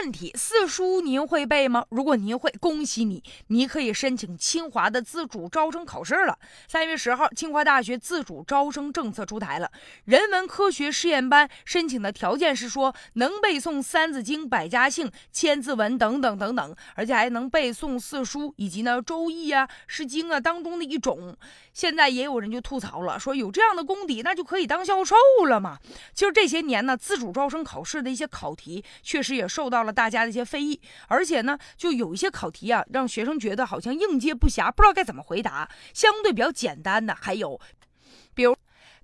问题：四书您会背吗？如果您会，恭喜你，你可以申请清华的自主招生考试了。三月十号，清华大学自主招生政策出台了，人文科学试验班申请的条件是说能背诵《三字经》《百家姓》《千字文》等等等等，而且还能背诵四书以及呢《周易》啊、《诗经》啊当中的一种。现在也有人就吐槽了，说有这样的功底，那就可以当教授了嘛？其实这些年呢，自主招生考试的一些考题确实也受到了大家的一些非议，而且呢，就有一些考题啊，让学生觉得好像应接不暇，不知道该怎么回答。相对比较简单的还有，比如。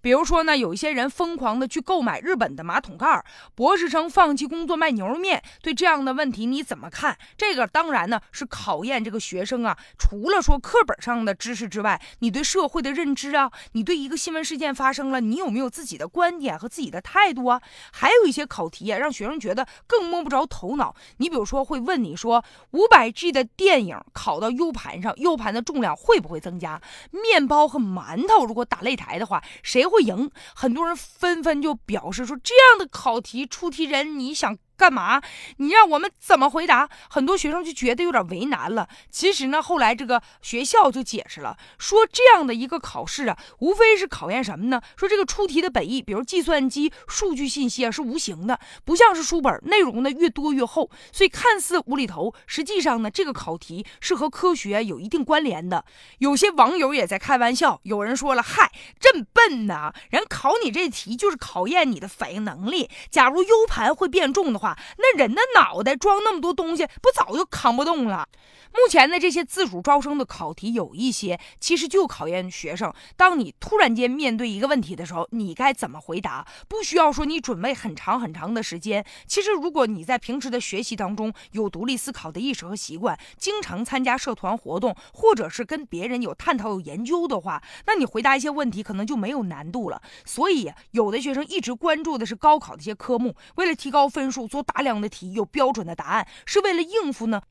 比如说呢，有一些人疯狂的去购买日本的马桶盖，博士生放弃工作卖牛肉面，对这样的问题你怎么看？这个当然呢是考验这个学生啊，除了说课本上的知识之外，你对社会的认知啊，你对一个新闻事件发生了，你有没有自己的观点和自己的态度啊？还有一些考题啊，让学生觉得更摸不着头脑。你比如说会问你说，五百 G 的电影拷到 U 盘上，U 盘的重量会不会增加？面包和馒头如果打擂台的话，谁？会赢，很多人纷纷就表示说，这样的考题出题人，你想？干嘛？你让我们怎么回答？很多学生就觉得有点为难了。其实呢，后来这个学校就解释了，说这样的一个考试啊，无非是考验什么呢？说这个出题的本意，比如计算机数据信息啊，是无形的，不像是书本内容呢越多越厚，所以看似无厘头，实际上呢，这个考题是和科学有一定关联的。有些网友也在开玩笑，有人说了：“嗨，真笨呐！人考你这题就是考验你的反应能力。假如 U 盘会变重的话。”话那人的脑袋装那么多东西，不早就扛不动了？目前的这些自主招生的考题有一些，其实就考验学生。当你突然间面对一个问题的时候，你该怎么回答？不需要说你准备很长很长的时间。其实，如果你在平时的学习当中有独立思考的意识和习惯，经常参加社团活动，或者是跟别人有探讨、有研究的话，那你回答一些问题可能就没有难度了。所以，有的学生一直关注的是高考的一些科目，为了提高分数，做大量的题，有标准的答案，是为了应付呢？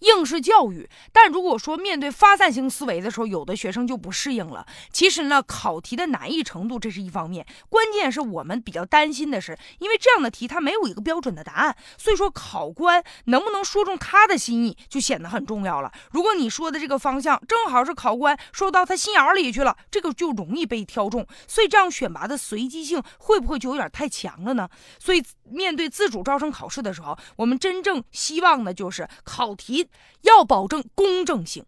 应试教育，但如果说面对发散型思维的时候，有的学生就不适应了。其实呢，考题的难易程度这是一方面，关键是我们比较担心的是，因为这样的题它没有一个标准的答案，所以说考官能不能说中他的心意就显得很重要了。如果你说的这个方向正好是考官说到他心眼里去了，这个就容易被挑中。所以这样选拔的随机性会不会就有点太强了呢？所以面对自主招生考试的时候，我们真正希望的就是考题题。要保证公正性。